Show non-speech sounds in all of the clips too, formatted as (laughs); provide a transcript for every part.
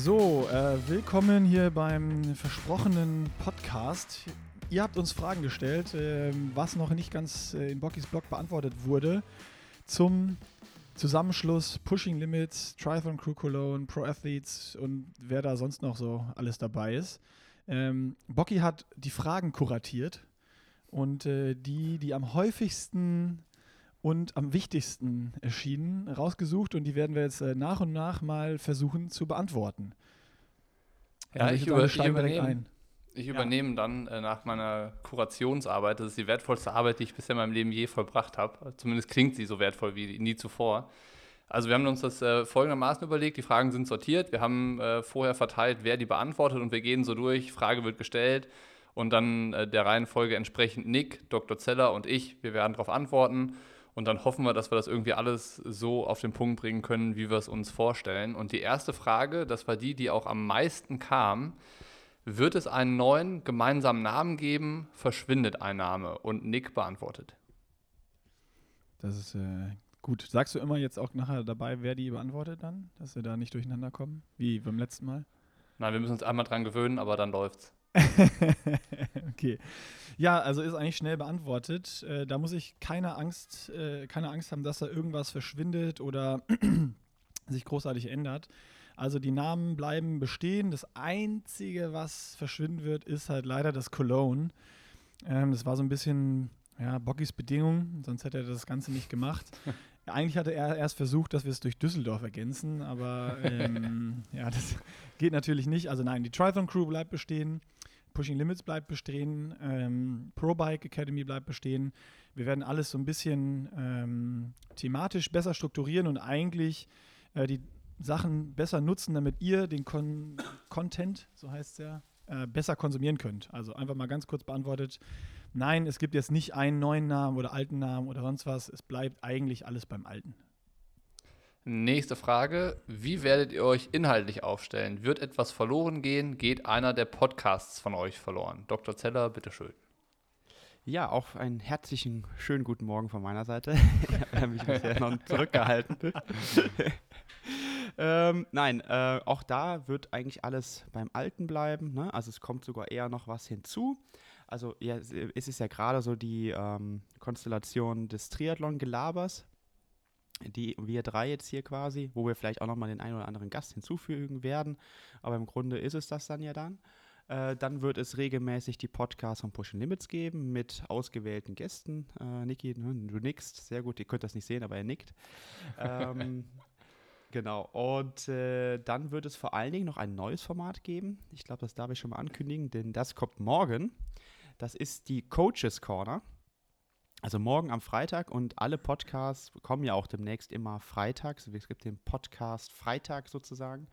So, äh, willkommen hier beim versprochenen Podcast. Ihr habt uns Fragen gestellt, äh, was noch nicht ganz äh, in Bockys Blog beantwortet wurde, zum Zusammenschluss Pushing Limits, Triathlon Crew Cologne, Pro Athletes und wer da sonst noch so alles dabei ist. Ähm, Bocky hat die Fragen kuratiert und äh, die, die am häufigsten und am wichtigsten erschienen, rausgesucht und die werden wir jetzt äh, nach und nach mal versuchen zu beantworten. Ja, also ich, über, ich, übernehme, ich ja. übernehme dann äh, nach meiner Kurationsarbeit, das ist die wertvollste Arbeit, die ich bisher in meinem Leben je vollbracht habe. Zumindest klingt sie so wertvoll wie nie zuvor. Also wir haben uns das äh, folgendermaßen überlegt, die Fragen sind sortiert, wir haben äh, vorher verteilt, wer die beantwortet und wir gehen so durch, Frage wird gestellt und dann äh, der Reihenfolge entsprechend Nick, Dr. Zeller und ich, wir werden darauf antworten und dann hoffen wir, dass wir das irgendwie alles so auf den Punkt bringen können, wie wir es uns vorstellen. Und die erste Frage, das war die, die auch am meisten kam, wird es einen neuen gemeinsamen Namen geben? Verschwindet ein Name? Und Nick beantwortet. Das ist äh, gut. Sagst du immer jetzt auch nachher dabei, wer die beantwortet dann? Dass wir da nicht durcheinander kommen? Wie beim letzten Mal? Nein, wir müssen uns einmal dran gewöhnen, aber dann läuft's. (laughs) okay. Ja, also ist eigentlich schnell beantwortet. Äh, da muss ich keine Angst, äh, keine Angst haben, dass da irgendwas verschwindet oder (clears throat) sich großartig ändert. Also die Namen bleiben bestehen. Das Einzige, was verschwinden wird, ist halt leider das Cologne. Ähm, das war so ein bisschen ja, Bockys Bedingung, sonst hätte er das Ganze nicht gemacht. (laughs) Eigentlich hatte er erst versucht, dass wir es durch Düsseldorf ergänzen, aber (laughs) ähm, ja, das geht natürlich nicht. Also nein, die Triathlon Crew bleibt bestehen. Pushing Limits bleibt bestehen, ähm, Pro Bike Academy bleibt bestehen. Wir werden alles so ein bisschen ähm, thematisch besser strukturieren und eigentlich äh, die Sachen besser nutzen, damit ihr den Con Content, so heißt es ja, äh, besser konsumieren könnt. Also einfach mal ganz kurz beantwortet. Nein, es gibt jetzt nicht einen neuen Namen oder alten Namen oder sonst was. Es bleibt eigentlich alles beim Alten. Nächste Frage. Wie werdet ihr euch inhaltlich aufstellen? Wird etwas verloren gehen? Geht einer der Podcasts von euch verloren? Dr. Zeller, bitteschön. Ja, auch einen herzlichen, schönen guten Morgen von meiner Seite. (laughs) ich habe mich bisher noch zurückgehalten. (laughs) ähm, nein, äh, auch da wird eigentlich alles beim Alten bleiben. Ne? Also es kommt sogar eher noch was hinzu. Also ja, es ist ja gerade so die ähm, Konstellation des Triathlon-Gelabers, die wir drei jetzt hier quasi, wo wir vielleicht auch nochmal den einen oder anderen Gast hinzufügen werden. Aber im Grunde ist es das dann ja dann. Äh, dann wird es regelmäßig die Podcasts von Push Limits geben mit ausgewählten Gästen. Äh, Niki, ne, du nickst, sehr gut, ihr könnt das nicht sehen, aber er nickt. ähm, (laughs) genau, und äh, dann wird es vor allen Dingen noch ein neues Format geben. Ich glaube, das darf ich schon mal ankündigen, denn das kommt morgen. Das ist die Coaches Corner. Also morgen am Freitag und alle Podcasts kommen ja auch demnächst immer freitags. Es gibt den Podcast Freitag sozusagen.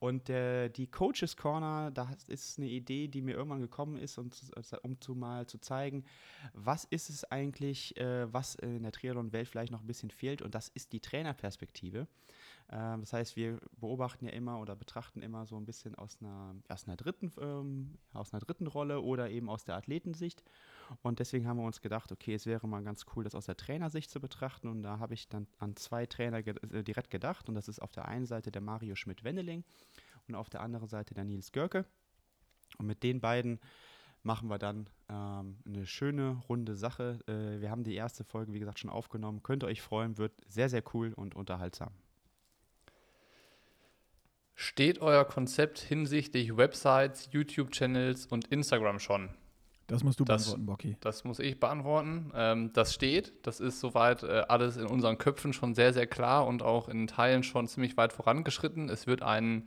Und äh, die Coaches Corner, das ist eine Idee, die mir irgendwann gekommen ist, und, um zu mal zu zeigen, was ist es eigentlich, äh, was in der Triathlon-Welt vielleicht noch ein bisschen fehlt. Und das ist die Trainerperspektive. Ähm, das heißt, wir beobachten ja immer oder betrachten immer so ein bisschen aus einer, aus einer, dritten, ähm, aus einer dritten Rolle oder eben aus der Athletensicht. Und deswegen haben wir uns gedacht, okay, es wäre mal ganz cool, das aus der Trainersicht zu betrachten. Und da habe ich dann an zwei Trainer ge äh, direkt gedacht. Und das ist auf der einen Seite der Mario Schmidt-Wendeling und auf der anderen Seite der Nils Görke. Und mit den beiden machen wir dann ähm, eine schöne, runde Sache. Äh, wir haben die erste Folge, wie gesagt, schon aufgenommen. Könnt ihr euch freuen, wird sehr, sehr cool und unterhaltsam. Steht euer Konzept hinsichtlich Websites, YouTube-Channels und Instagram schon? Das musst du das, beantworten, Bocky. Das muss ich beantworten. Ähm, das steht. Das ist soweit äh, alles in unseren Köpfen schon sehr, sehr klar und auch in Teilen schon ziemlich weit vorangeschritten. Es wird einen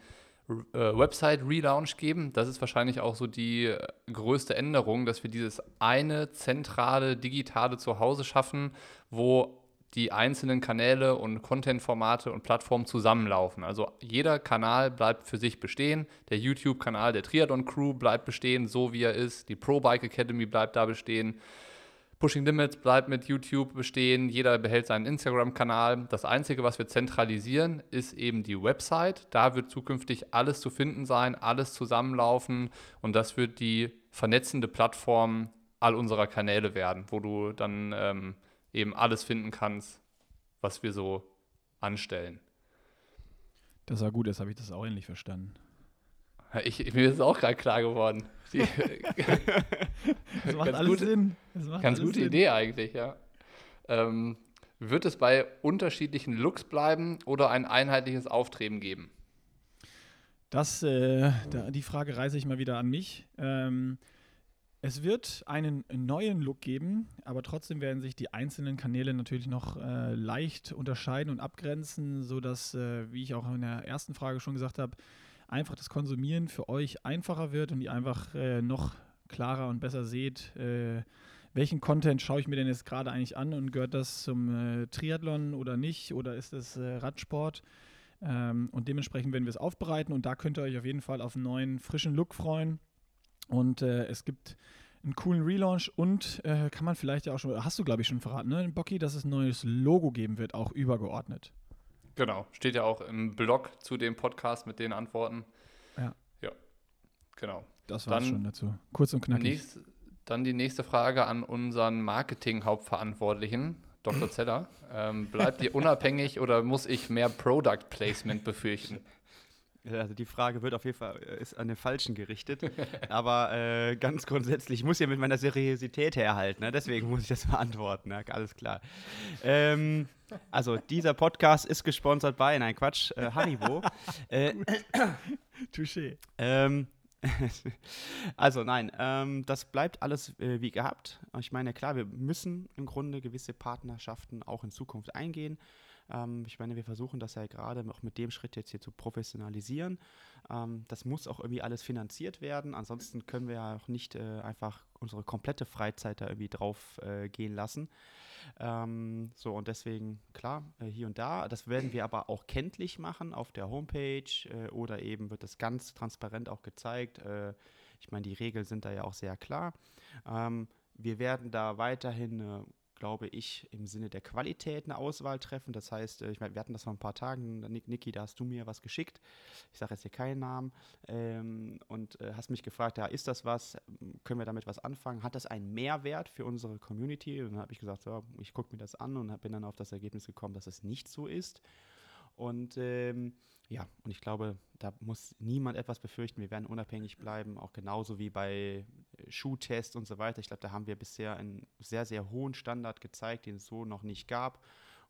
äh, Website-Relaunch geben. Das ist wahrscheinlich auch so die äh, größte Änderung, dass wir dieses eine zentrale digitale Zuhause schaffen, wo die einzelnen Kanäle und Content-Formate und Plattformen zusammenlaufen. Also jeder Kanal bleibt für sich bestehen. Der YouTube-Kanal der Triathlon Crew bleibt bestehen, so wie er ist. Die Pro Bike Academy bleibt da bestehen. Pushing Limits bleibt mit YouTube bestehen. Jeder behält seinen Instagram-Kanal. Das Einzige, was wir zentralisieren, ist eben die Website. Da wird zukünftig alles zu finden sein, alles zusammenlaufen und das wird die vernetzende Plattform all unserer Kanäle werden, wo du dann ähm, eben alles finden kannst, was wir so anstellen. Das war gut, jetzt habe ich das auch endlich verstanden. Ich, mir ist es auch gerade klar geworden. Die, (laughs) (laughs) Das macht Ganz alles gut. Sinn. Macht ganz alles gute Sinn. Idee eigentlich, ja. Ähm, wird es bei unterschiedlichen Looks bleiben oder ein einheitliches Auftreten geben? Das, äh, da, die Frage reiße ich mal wieder an mich. Ähm, es wird einen neuen Look geben, aber trotzdem werden sich die einzelnen Kanäle natürlich noch äh, leicht unterscheiden und abgrenzen, sodass, äh, wie ich auch in der ersten Frage schon gesagt habe, einfach das Konsumieren für euch einfacher wird und ihr einfach äh, noch klarer und besser seht, äh, welchen Content schaue ich mir denn jetzt gerade eigentlich an und gehört das zum äh, Triathlon oder nicht oder ist es äh, Radsport? Ähm, und dementsprechend werden wir es aufbereiten und da könnt ihr euch auf jeden Fall auf einen neuen, frischen Look freuen. Und äh, es gibt einen coolen Relaunch und äh, kann man vielleicht ja auch schon, hast du glaube ich schon verraten, ne, Bocky, dass es ein neues Logo geben wird, auch übergeordnet. Genau, steht ja auch im Blog zu dem Podcast mit den Antworten. Ja. Ja, genau. Das Dann- schon dazu. Kurz und knackig. Nächst, dann die nächste Frage an unseren Marketing-Hauptverantwortlichen, Dr. (laughs) Zeller. Ähm, bleibt ihr unabhängig oder muss ich mehr Product Placement befürchten? Also die Frage wird auf jeden Fall äh, ist an den Falschen gerichtet. (laughs) Aber äh, ganz grundsätzlich ich muss ja mit meiner Seriosität herhalten. Ne? Deswegen muss ich das beantworten. Ne? Alles klar. Ähm, also dieser Podcast ist gesponsert bei, nein Quatsch, äh, Haribo. (laughs) äh, (coughs) Touché. ähm, (laughs) also nein, ähm, das bleibt alles äh, wie gehabt. Ich meine, klar, wir müssen im Grunde gewisse Partnerschaften auch in Zukunft eingehen. Ähm, ich meine, wir versuchen das ja gerade auch mit dem Schritt jetzt hier zu professionalisieren. Ähm, das muss auch irgendwie alles finanziert werden. Ansonsten können wir ja auch nicht äh, einfach unsere komplette Freizeit da irgendwie drauf äh, gehen lassen. Ähm, so, und deswegen, klar, äh, hier und da. Das werden wir aber auch kenntlich machen auf der Homepage äh, oder eben wird das ganz transparent auch gezeigt. Äh, ich meine, die Regeln sind da ja auch sehr klar. Ähm, wir werden da weiterhin, äh, glaube ich, im Sinne der Qualität eine Auswahl treffen. Das heißt, äh, ich meine, wir hatten das vor ein paar Tagen, Niki, da hast du mir was geschickt. Ich sage jetzt hier keinen Namen. Ähm, und äh, hast mich gefragt, ja, ist das was? Können wir damit was anfangen? Hat das einen Mehrwert für unsere Community? Und dann habe ich gesagt, so, ich gucke mir das an und bin dann auf das Ergebnis gekommen, dass es nicht so ist. Und ähm, ja, und ich glaube, da muss niemand etwas befürchten. Wir werden unabhängig bleiben, auch genauso wie bei äh, Schuhtests und so weiter. Ich glaube, da haben wir bisher einen sehr, sehr hohen Standard gezeigt, den es so noch nicht gab.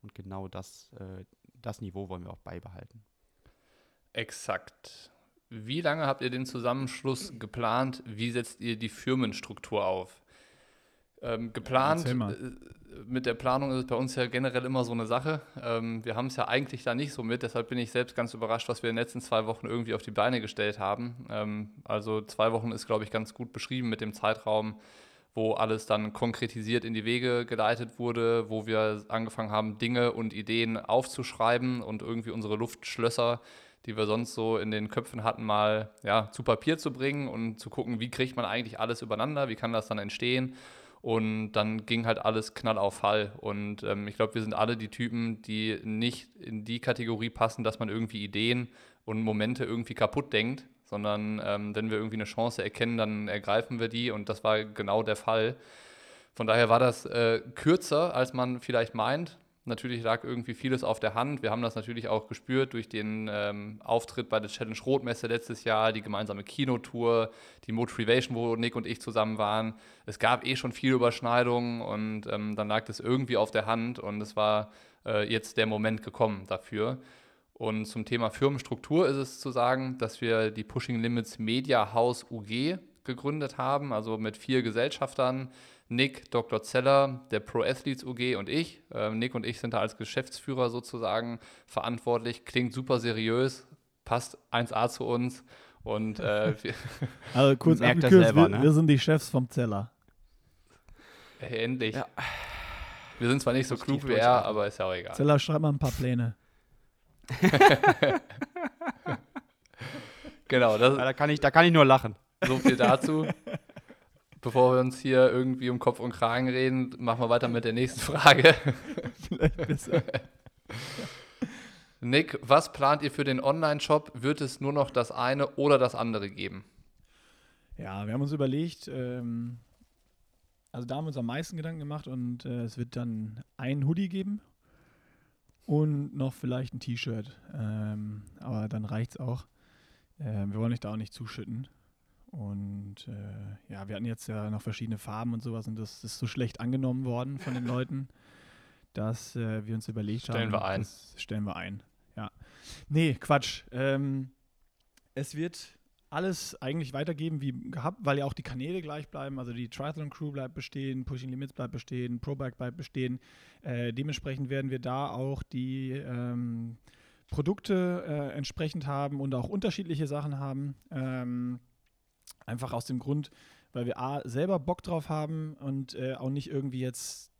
Und genau das, äh, das Niveau wollen wir auch beibehalten. Exakt. Wie lange habt ihr den Zusammenschluss geplant? Wie setzt ihr die Firmenstruktur auf? Ähm, geplant, mal. äh, mit der Planung ist es bei uns ja generell immer so eine Sache. Ähm, wir haben es ja eigentlich da nicht so mit, deshalb bin ich selbst ganz überrascht, was wir in den letzten zwei Wochen irgendwie auf die Beine gestellt haben. Ähm, also zwei Wochen ist, glaube ich, ganz gut beschrieben mit dem Zeitraum, wo alles dann konkretisiert in die Wege geleitet wurde, wo wir angefangen haben, Dinge und Ideen aufzuschreiben und irgendwie unsere Luftschlösser, die wir sonst so in den Köpfen hatten, mal ja, zu Papier zu bringen und zu gucken, wie kriegt man eigentlich alles übereinander, wie kann das dann entstehen. Und dann ging halt alles knall auf Fall. Und ähm, ich glaube, wir sind alle die Typen, die nicht in die Kategorie passen, dass man irgendwie Ideen und Momente irgendwie kaputt denkt, sondern ähm, wenn wir irgendwie eine Chance erkennen, dann ergreifen wir die. Und das war genau der Fall. Von daher war das äh, kürzer, als man vielleicht meint. Natürlich lag irgendwie vieles auf der Hand. Wir haben das natürlich auch gespürt durch den ähm, Auftritt bei der Challenge Rotmesse letztes Jahr, die gemeinsame Kinotour, die Motivation, wo Nick und ich zusammen waren. Es gab eh schon viel Überschneidungen und ähm, dann lag das irgendwie auf der Hand und es war äh, jetzt der Moment gekommen dafür. Und zum Thema Firmenstruktur ist es zu sagen, dass wir die Pushing Limits Media House UG gegründet haben, also mit vier Gesellschaftern. Nick, Dr. Zeller, der Pro Athletes UG und ich. Ähm, Nick und ich sind da als Geschäftsführer sozusagen verantwortlich. Klingt super seriös, passt 1A zu uns. Und äh, (laughs) wir, Also kurz Merkt er abgekürzt, selber, wir, ne? wir sind die Chefs vom Zeller. hey, endlich. Ja. Wir sind zwar nicht so klug wie er, aber ist ja auch egal. Zeller, schreib mal ein paar Pläne. (laughs) Genau, das, da, kann ich, da kann ich nur lachen. So viel dazu. (laughs) Bevor wir uns hier irgendwie um Kopf und Kragen reden, machen wir weiter mit der nächsten Frage. (laughs) Vielleicht besser. (laughs) Nick, was plant ihr für den Online-Shop? Wird es nur noch das eine oder das andere geben? Ja, wir haben uns überlegt, ähm, also da haben wir uns am meisten Gedanken gemacht und äh, es wird dann ein Hoodie geben. und noch vielleicht ein T-Shirt. Ähm, aber dann reicht es auch. Äh, wir wollen euch da auch nicht zuschütten. Und äh, ja, wir hatten jetzt ja noch verschiedene Farben und sowas und das ist so schlecht angenommen worden von den Leuten, (laughs) dass äh, wir uns überlegt Stellen haben. wir ein. Das stellen wir ein. Ja. Nee, Quatsch. Ähm, es wird alles eigentlich weitergeben wie gehabt, weil ja auch die Kanäle gleich bleiben. Also die Triathlon Crew bleibt bestehen, Pushing Limits bleibt bestehen, ProBike bleibt bestehen. Äh, dementsprechend werden wir da auch die ähm, Produkte äh, entsprechend haben und auch unterschiedliche Sachen haben. Ähm, einfach aus dem Grund, weil wir A, selber Bock drauf haben und äh, auch nicht irgendwie jetzt,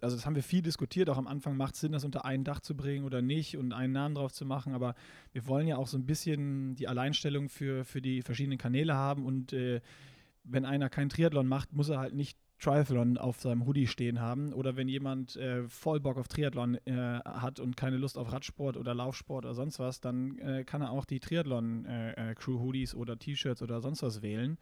also das haben wir viel diskutiert, auch am Anfang macht es Sinn, das unter ein Dach zu bringen oder nicht und einen Namen drauf zu machen, aber wir wollen ja auch so ein bisschen die Alleinstellung für, für die verschiedenen Kanäle haben und äh, wenn einer keinen Triathlon macht, muss er halt nicht Triathlon auf seinem Hoodie stehen haben. Oder wenn jemand äh, voll Bock auf Triathlon äh, hat und keine Lust auf Radsport oder Laufsport oder sonst was, dann äh, kann er auch die Triathlon-Crew-Hoodies oder T-Shirts oder sonst was wählen.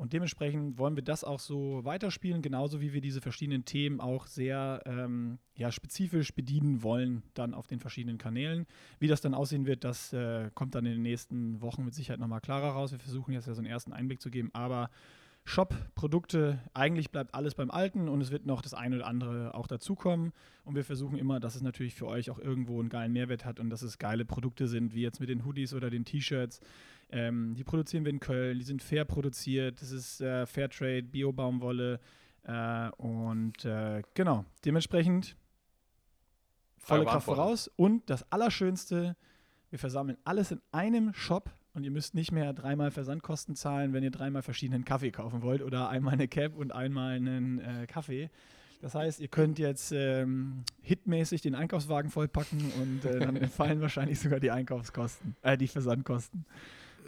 Und dementsprechend wollen wir das auch so weiterspielen, genauso wie wir diese verschiedenen Themen auch sehr ähm, ja, spezifisch bedienen wollen, dann auf den verschiedenen Kanälen. Wie das dann aussehen wird, das äh, kommt dann in den nächsten Wochen mit Sicherheit nochmal klarer raus. Wir versuchen jetzt ja so einen ersten Einblick zu geben, aber Shop, Produkte, eigentlich bleibt alles beim Alten und es wird noch das eine oder andere auch dazukommen. Und wir versuchen immer, dass es natürlich für euch auch irgendwo einen geilen Mehrwert hat und dass es geile Produkte sind, wie jetzt mit den Hoodies oder den T-Shirts. Ähm, die produzieren wir in Köln, die sind fair produziert, das ist äh, Fairtrade, Bio-Baumwolle äh, und äh, genau, dementsprechend volle Kraft voraus. Und das Allerschönste, wir versammeln alles in einem Shop und ihr müsst nicht mehr dreimal Versandkosten zahlen, wenn ihr dreimal verschiedenen Kaffee kaufen wollt oder einmal eine Cap und einmal einen äh, Kaffee. Das heißt, ihr könnt jetzt ähm, hitmäßig den Einkaufswagen vollpacken und äh, dann (laughs) fallen wahrscheinlich sogar die Einkaufskosten, äh, die Versandkosten.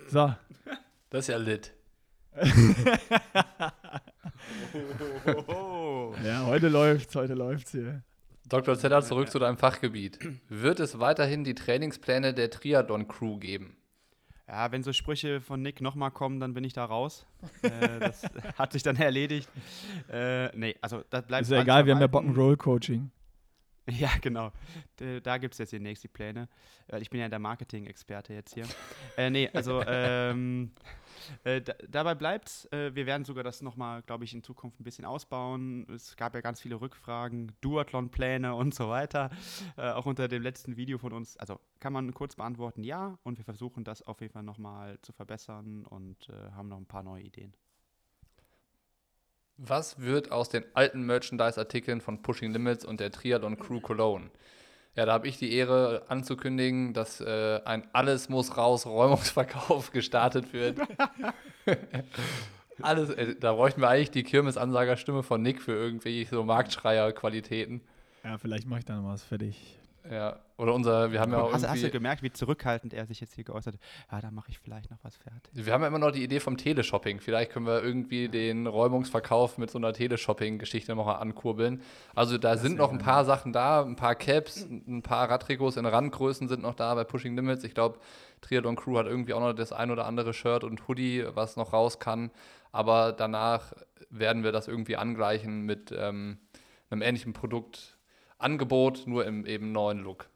So. Das ist ja lit. Ja, heute läuft's, heute läuft's hier. Dr. Zeller, zurück zu deinem Fachgebiet. Wird es weiterhin die Trainingspläne der Triathlon-Crew geben? Ja, wenn so Sprüche von Nick nochmal kommen, dann bin ich da raus. äh, das (laughs) hat sich dann erledigt. Äh, nee, also das bleibt Ist ja egal, wir haben ja. Bock'n'Roll-Coaching. Ja, genau. Da gibt es jetzt demnächst die Pläne. Ich bin ja der Marketing-Experte jetzt hier. äh, nee, also (laughs) ähm, äh, da, dabei bleibt's. Äh, wir werden sogar das nochmal, glaube ich, in Zukunft ein bisschen ausbauen. Es gab ja ganz viele Rückfragen, Duathlon-Pläne und so weiter. Äh, auch unter dem letzten Video von uns. Also kann man kurz beantworten, ja. Und wir versuchen das auf jeden Fall nochmal zu verbessern und äh, haben noch ein paar neue Ideen. Was wird aus den alten Merchandise-Artikeln von Pushing Limits und der Triathlon Crew Cologne? Ja, da habe ich die Ehre anzukündigen, dass äh, ein Alles muss raus Räumungsverkauf (laughs) gestartet wird. (laughs) Alles, äh, da bräuchten wir eigentlich die Kirmesansagerstimme von Nick für irgendwie so Marktschreier-Qualitäten. Ja, vielleicht mache ich da noch was fertig. Ja, oder unser, wir haben ja auch hast, hast du gemerkt, wie zurückhaltend er sich jetzt hier geäußert hat? Ja, da mache ich vielleicht noch was fertig. wir haben ja immer noch die Idee vom Teleshopping. Vielleicht können wir irgendwie den Räumungsverkauf mit so einer Teleshopping-Geschichte noch mal ankurbeln. Also da sind noch ein paar Sachen da, ein paar Caps, ein paar Radtrikots in Randgrößen sind noch da bei Pushing Limits. Ich glaube, Triathlon Crew hat irgendwie auch noch das ein oder andere Shirt und Hoodie, was noch raus kann. Aber danach werden wir das irgendwie angleichen mit ähm, einem ähnlichen Produktangebot, nur im eben neuen Look.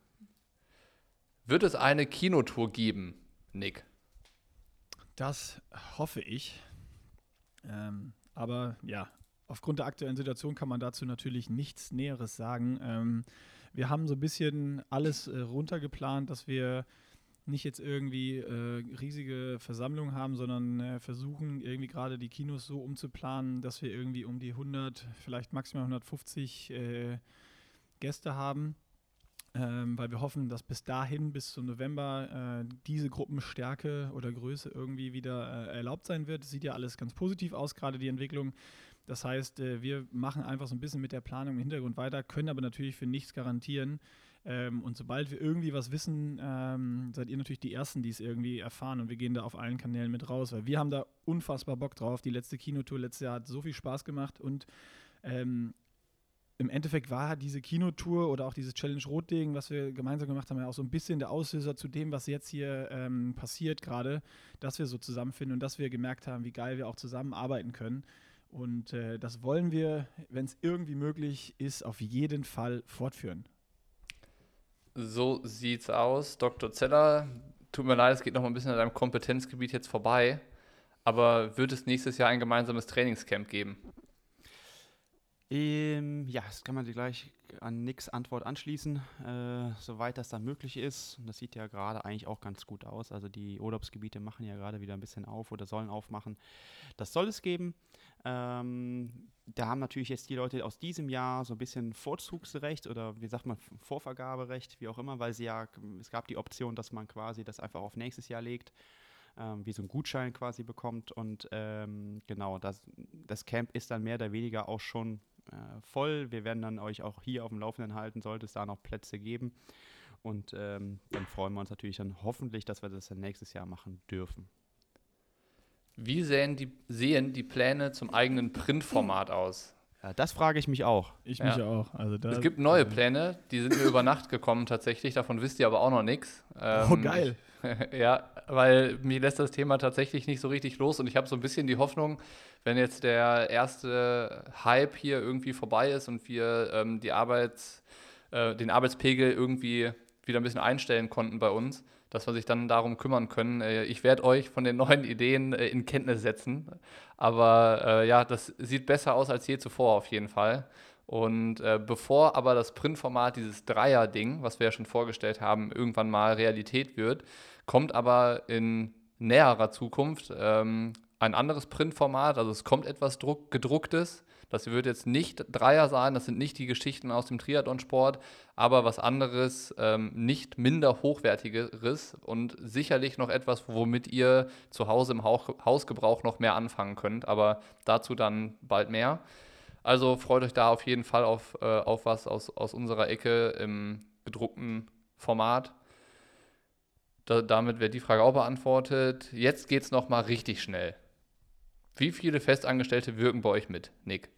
Wird es eine Kinotour geben, Nick? Das hoffe ich. Ähm, aber ja, aufgrund der aktuellen Situation kann man dazu natürlich nichts Näheres sagen. Ähm, wir haben so ein bisschen alles äh, runtergeplant, dass wir nicht jetzt irgendwie äh, riesige Versammlungen haben, sondern äh, versuchen irgendwie gerade die Kinos so umzuplanen, dass wir irgendwie um die 100, vielleicht maximal 150 äh, Gäste haben. Ähm, weil wir hoffen, dass bis dahin, bis zum November, äh, diese Gruppenstärke oder Größe irgendwie wieder äh, erlaubt sein wird. Es sieht ja alles ganz positiv aus, gerade die Entwicklung. Das heißt, äh, wir machen einfach so ein bisschen mit der Planung im Hintergrund weiter, können aber natürlich für nichts garantieren. Ähm, und sobald wir irgendwie was wissen, ähm, seid ihr natürlich die Ersten, die es irgendwie erfahren. Und wir gehen da auf allen Kanälen mit raus, weil wir haben da unfassbar Bock drauf. Die letzte Kinotour letztes Jahr hat so viel Spaß gemacht und ähm, im Endeffekt war diese Kinotour oder auch dieses Challenge Rotding, was wir gemeinsam gemacht haben, ja auch so ein bisschen der Auslöser zu dem, was jetzt hier ähm, passiert gerade, dass wir so zusammenfinden und dass wir gemerkt haben, wie geil wir auch zusammenarbeiten können. Und äh, das wollen wir, wenn es irgendwie möglich ist, auf jeden Fall fortführen. So sieht's aus. Dr. Zeller, tut mir leid, es geht noch ein bisschen an deinem Kompetenzgebiet jetzt vorbei. Aber wird es nächstes Jahr ein gemeinsames Trainingscamp geben? Ähm, ja, das kann man sich gleich an Nicks Antwort anschließen, äh, soweit das dann möglich ist. Und das sieht ja gerade eigentlich auch ganz gut aus. Also die Urlaubsgebiete machen ja gerade wieder ein bisschen auf oder sollen aufmachen. Das soll es geben. Ähm, da haben natürlich jetzt die Leute aus diesem Jahr so ein bisschen Vorzugsrecht oder wie sagt man, Vorvergaberecht, wie auch immer, weil sie ja, es gab die Option, dass man quasi das einfach auf nächstes Jahr legt ähm, wie so ein Gutschein quasi bekommt. Und ähm, genau, das, das Camp ist dann mehr oder weniger auch schon äh, voll. Wir werden dann euch auch hier auf dem Laufenden halten, sollte es da noch Plätze geben. Und ähm, dann freuen wir uns natürlich dann hoffentlich, dass wir das dann nächstes Jahr machen dürfen. Wie sehen die, sehen die Pläne zum eigenen Printformat aus? Ja, das frage ich mich auch. Ich Ja. mich auch. Also da, Es gibt neue Pläne, die sind mir über Nacht gekommen tatsächlich, davon wisst ihr aber auch noch nichts. Oh, geil. (laughs) ja, weil mir lässt das Thema tatsächlich nicht so richtig los und ich habe so ein bisschen die Hoffnung, wenn jetzt der erste Hype hier irgendwie vorbei ist und wir ähm, die Arbeits, äh, den Arbeitspegel irgendwie wieder ein bisschen einstellen konnten bei uns, dass wir sich dann darum kümmern können. Äh, ich werde euch von den neuen Ideen äh, in Kenntnis setzen, aber äh, ja, das sieht besser aus als je zuvor auf jeden Fall. Und äh, bevor aber das Printformat, dieses Dreier-Ding, was wir ja schon vorgestellt haben, irgendwann mal Realität wird, kommt aber in näherer Zukunft ähm, ein anderes Printformat. Also es kommt etwas Druck, gedrucktes. Das wird jetzt nicht Dreier sein, das sind nicht die Geschichten aus dem Triathlonsport, aber was anderes, ähm, nicht minder hochwertigeres und sicherlich noch etwas, womit ihr zu Hause im Hausgebrauch noch mehr anfangen könnt. Aber dazu dann bald mehr. Also freut euch da auf jeden Fall auf, äh, auf was aus, aus unserer Ecke im gedruckten Format. Da, damit wird die Frage auch beantwortet. Jetzt geht es nochmal richtig schnell. Wie viele Festangestellte wirken bei euch mit, Nick?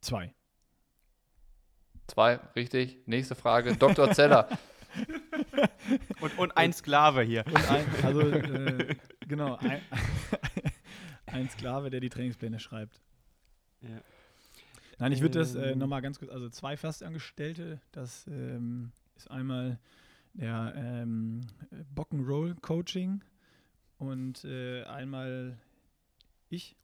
Zwei. Zwei, richtig. Nächste Frage. Dr. Zeller. (laughs) Und, und ein Sklave hier. Und ein, also, äh, genau, ein, (laughs) ein Sklave, der die Trainingspläne schreibt. Ja. Nein, ich würde das äh, Ähm. nochmal ganz kurz, also zwei Fastangestellte, das ähm, ist einmal der ähm, Bock'n'Roll Coaching und äh, einmal ich.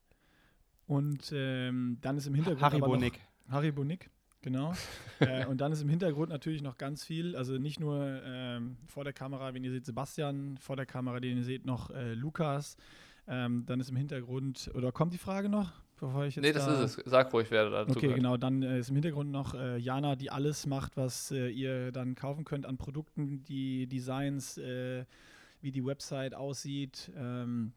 Und ähm, dann ist im Hintergrund aber Haribo noch, Nick. Haribo Nick, genau. (laughs) äh, und dann ist im Hintergrund natürlich noch ganz viel, also nicht nur ähm, vor der Kamera, wenn ihr seht Sebastian, vor der Kamera, den ihr seht noch äh, Lukas. Ähm, dann ist im Hintergrund, oder kommt die Frage noch? Bevor ich jetzt Nee, das da ist es. Sag ruhig, wer dazu Okay, gehört. genau. Dann äh, ist im Hintergrund noch äh, Jana, die alles macht, was äh, ihr dann kaufen könnt an Produkten, die Designs, äh, wie die Website aussieht. Ähm,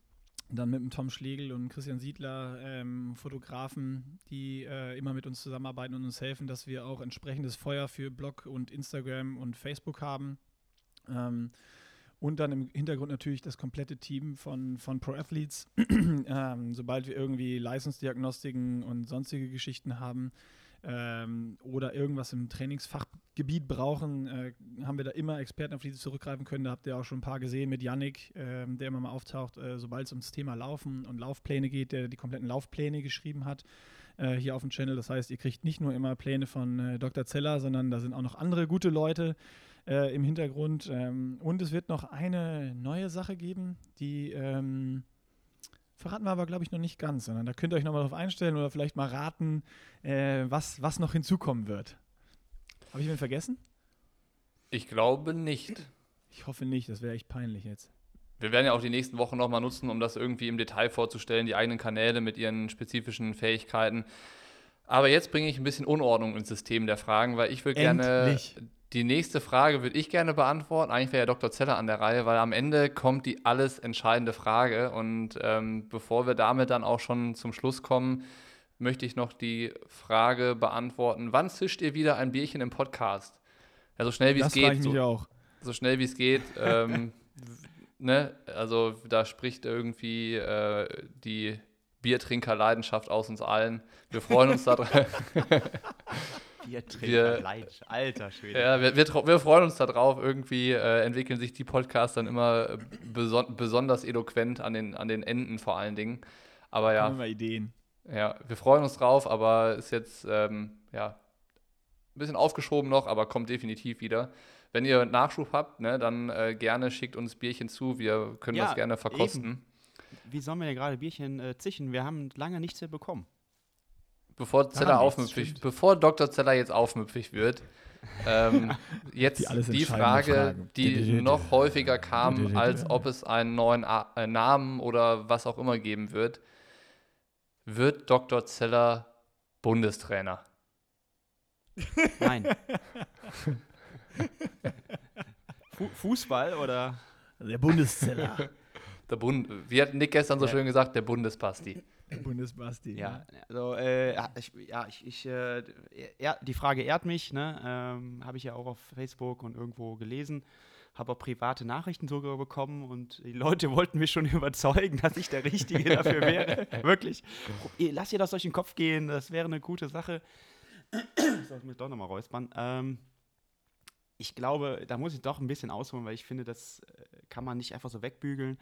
dann mit dem Tom Schlegel und Christian Siedler, ähm, Fotografen, die äh, immer mit uns zusammenarbeiten und uns helfen, dass wir auch entsprechendes Feuer für Blog und Instagram und Facebook haben. Ähm, und dann im Hintergrund natürlich das komplette Team von, von Pro Athletes. (clears throat) ähm, sobald wir irgendwie Leistungsdiagnostiken und sonstige Geschichten haben ähm, oder irgendwas im Trainingsfachgebiet brauchen, äh, haben wir da immer Experten, auf die sie zurückgreifen können. Da habt ihr auch schon ein paar gesehen mit Yannick, ähm, der immer mal auftaucht, äh, sobald es ums Thema Laufen und Laufpläne geht, der die kompletten Laufpläne geschrieben hat äh, hier auf dem Channel. Das heißt, ihr kriegt nicht nur immer Pläne von äh, Dr. Zeller, sondern da sind auch noch andere gute Leute äh, im Hintergrund. Ähm, und es wird noch eine neue Sache geben, die ähm, verraten wir aber, glaube ich, noch nicht ganz, sondern da könnt ihr euch nochmal drauf einstellen oder vielleicht mal raten, äh, was, was noch hinzukommen wird. Habe ich mir vergessen? Ich glaube nicht. Ich hoffe nicht, das wäre echt peinlich jetzt. Wir werden ja auch die nächsten Wochen nochmal nutzen, um das irgendwie im Detail vorzustellen, die eigenen Kanäle mit ihren spezifischen Fähigkeiten. Aber jetzt bringe ich ein bisschen Unordnung ins System der Fragen, weil ich will gerne Endlich. die nächste Frage würde ich gerne beantworten. Eigentlich wäre ja Dr. Zeller an der Reihe, weil am Ende kommt die alles entscheidende Frage. Und ähm, bevor wir damit dann auch schon zum Schluss kommen, möchte ich noch die Frage beantworten: Wann zischt ihr wieder ein Bierchen im Podcast? Ja, so schnell wie es geht. ich So, mich auch. so schnell wie es geht. Ähm, (laughs) ne? Also da spricht irgendwie äh, die Biertrinkerleidenschaft aus uns allen. Wir freuen uns darauf. (laughs) Biertrinker, Wir- Leid. Alter Schwede. Ja, wir, wir, wir freuen uns darauf. Irgendwie äh, entwickeln sich die Podcasts dann immer äh, beson besonders eloquent an den, an den Enden vor allen Dingen. Aber Ja. Immer Ideen. ja, wir freuen uns drauf, aber ist jetzt ähm, ja, ein bisschen aufgeschoben noch, aber kommt definitiv wieder. Wenn ihr Nachschub habt, ne, dann äh, gerne schickt uns Bierchen zu. Wir können Ja, das gerne verkosten. Wie sollen wir denn gerade Bierchen äh, zischen? Wir haben lange nichts mehr bekommen. Bevor Zeller aufmüpfig, bevor Dr. Zeller jetzt aufmüpfig wird, ähm, (laughs) jetzt Die die, Frage, Frage. die noch häufiger kam, als ob es einen neuen A äh, Namen oder was auch immer geben wird. Wird Dr. Zeller Bundestrainer? (laughs) Nein. (laughs) Fu Fußball oder? Der Bundeszeller. Der Bund Wie hat Nick gestern so Ja. schön gesagt, der Bundespasti. Der Bundesbasti. Ja, also äh, ja, ich, ja, ich, ich äh, er, die Frage ehrt mich, ne? Ähm, Habe ich ja auch auf Facebook und irgendwo gelesen. Habe auch private Nachrichten sogar bekommen und die Leute (laughs) wollten mich schon überzeugen, dass ich der Richtige dafür wäre. (laughs) Wirklich. Lasst ihr das durch den Kopf gehen, das wäre eine gute Sache. Soll ich mich doch nochmal räuspern. Ähm, ich glaube, da muss ich doch ein bisschen ausholen, weil ich finde, das äh, kann man nicht einfach so wegbügeln.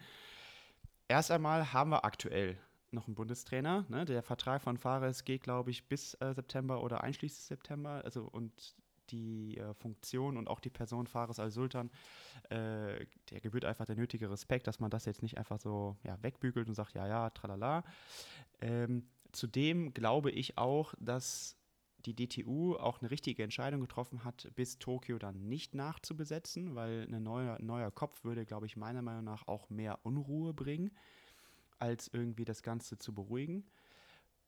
Erst einmal haben wir aktuell noch einen Bundestrainer. Ne? Der Vertrag von Fares geht, glaube ich, bis äh, September oder einschließlich September. Also und die äh, Funktion und auch die Person Fares al-Sultan, äh, der gebührt einfach der nötige Respekt, dass man das jetzt nicht einfach so ja, wegbügelt und sagt, ja, ja, tralala. Ähm, zudem glaube ich auch, dass die DTU auch eine richtige Entscheidung getroffen hat, bis Tokio dann nicht nachzubesetzen, weil ein neuer, neuer Kopf würde, glaube ich, meiner Meinung nach auch mehr Unruhe bringen, als irgendwie das Ganze zu beruhigen.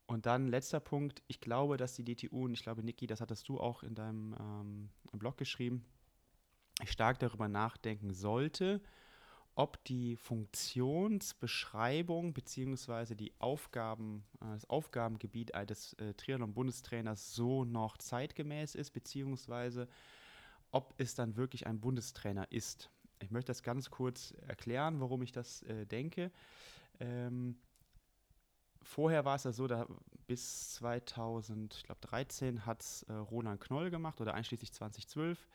Und dann letzter Punkt, ich glaube, dass die DTU, und ich glaube, Niki, das hattest du auch in deinem ähm, Blog geschrieben, stark darüber nachdenken sollte, ob die Funktionsbeschreibung bzw. die Aufgaben, äh, das Aufgabengebiet des äh, Triathlon-Bundestrainers so noch zeitgemäß ist, beziehungsweise ob es dann wirklich ein Bundestrainer ist. Ich möchte das ganz kurz erklären, warum ich das äh, denke. Ähm, vorher war es ja so, da bis 2013 hat es äh, Roland Knoll gemacht oder einschließlich 2012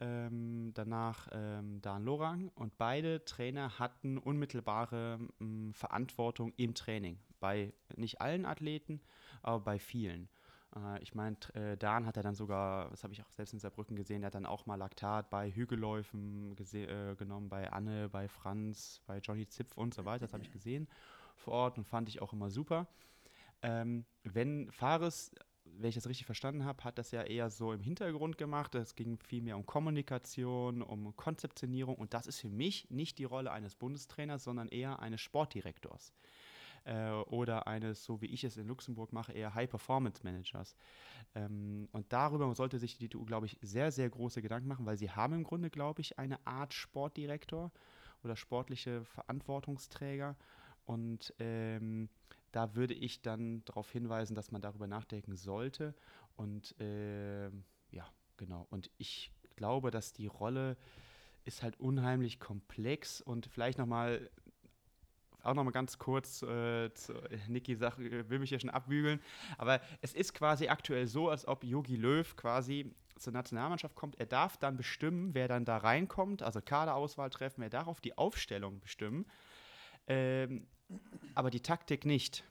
ähm, danach ähm, Dan Lorang und beide Trainer hatten unmittelbare ähm, Verantwortung im Training. Bei nicht allen Athleten, aber bei vielen. Äh, ich meine, äh, Dan hat er dann sogar, das habe ich auch selbst in Saarbrücken gesehen, er hat dann auch mal Laktat bei Hügelläufen äh, genommen, bei Anne, bei Franz, bei Johnny Zipf und so weiter. Das habe ich gesehen vor Ort und fand ich auch immer super. Ähm, wenn Fares wenn ich das richtig verstanden habe, hat das ja eher so im Hintergrund gemacht. Es ging viel mehr um Kommunikation, um Konzeptionierung und das ist für mich nicht die Rolle eines Bundestrainers, sondern eher eines Sportdirektors. Äh, oder eines, so wie ich es in Luxemburg mache, eher High-Performance-Managers. Ähm, und darüber sollte sich die DTU, glaube ich, sehr, sehr große Gedanken machen, weil sie haben im Grunde, glaube ich, eine Art Sportdirektor oder sportliche Verantwortungsträger. Und ähm, da würde ich dann darauf hinweisen, dass man darüber nachdenken sollte. Und ähm, ja, genau. Und ich glaube, dass die Rolle ist halt unheimlich komplex und vielleicht nochmal auch nochmal ganz kurz äh, zu Niki sagt, äh, will mich hier schon abbügeln, aber es ist quasi aktuell so, als ob Yogi Löw quasi zur Nationalmannschaft kommt. Er darf dann bestimmen, wer dann da reinkommt, also Kaderauswahl treffen, er darf auf die Aufstellung bestimmen. Ähm, aber die Taktik nicht.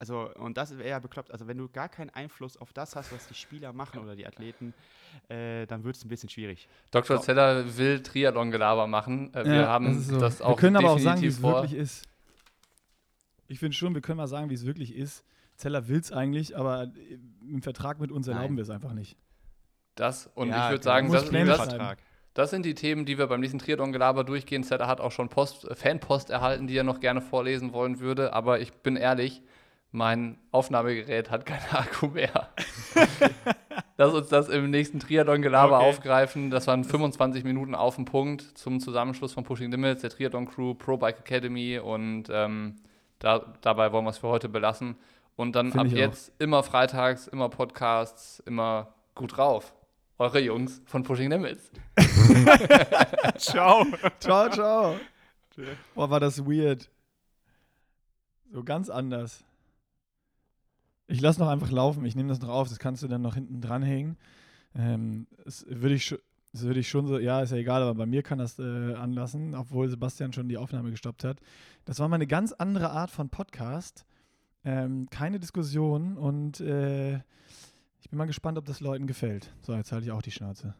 Also, und das wäre ja bekloppt. Also, wenn du gar keinen Einfluss auf das hast, was die Spieler machen oder die Athleten, äh, dann wird es ein bisschen schwierig. Dr. So. Zeller will Triathlon-Gelaber machen. Äh, wir Ja, haben das das, so. auch Wir können aber auch sagen, wie es wirklich ist. Ich finde schon, wir können mal sagen, wie es wirklich ist. Zeller will es eigentlich, aber äh, im Vertrag mit uns erlauben wir es einfach nicht. Das, und Ja, ich würde genau. sagen, das, das. Vertrag. Das sind die Themen, die wir beim nächsten Triathlon-Gelaber durchgehen. Zeller hat auch schon Post, äh, Fanpost erhalten, die er noch gerne vorlesen wollen würde. Aber ich bin ehrlich, mein Aufnahmegerät hat keinen (laughs) Akku mehr. Lass uns das im nächsten Triathlon-Gelaber Okay. aufgreifen. Das waren 25 Minuten auf den Punkt zum Zusammenschluss von Pushing Limits, der Triathlon-Crew, Pro Bike Academy und ähm, da, dabei wollen wir es für heute belassen. Und dann Find ab ich auch. jetzt immer freitags, immer Podcasts, immer gut drauf. Eure Jungs von Pushing Limits. (laughs) Ciao. Ciao, ciao. Boah, war das weird. So ganz anders. Ich lasse noch einfach laufen. Ich nehme das noch auf. Das kannst du dann noch hinten dranhängen. Ähm, das würde ich, das würde ich schon so, ja, ist ja egal, aber bei mir kann das äh, anlassen, obwohl Sebastian schon die Aufnahme gestoppt hat. Das war mal eine ganz andere Art von Podcast. Ähm, keine Diskussion und äh, ich bin mal gespannt, ob das Leuten gefällt. So, jetzt halte ich auch die Schnauze.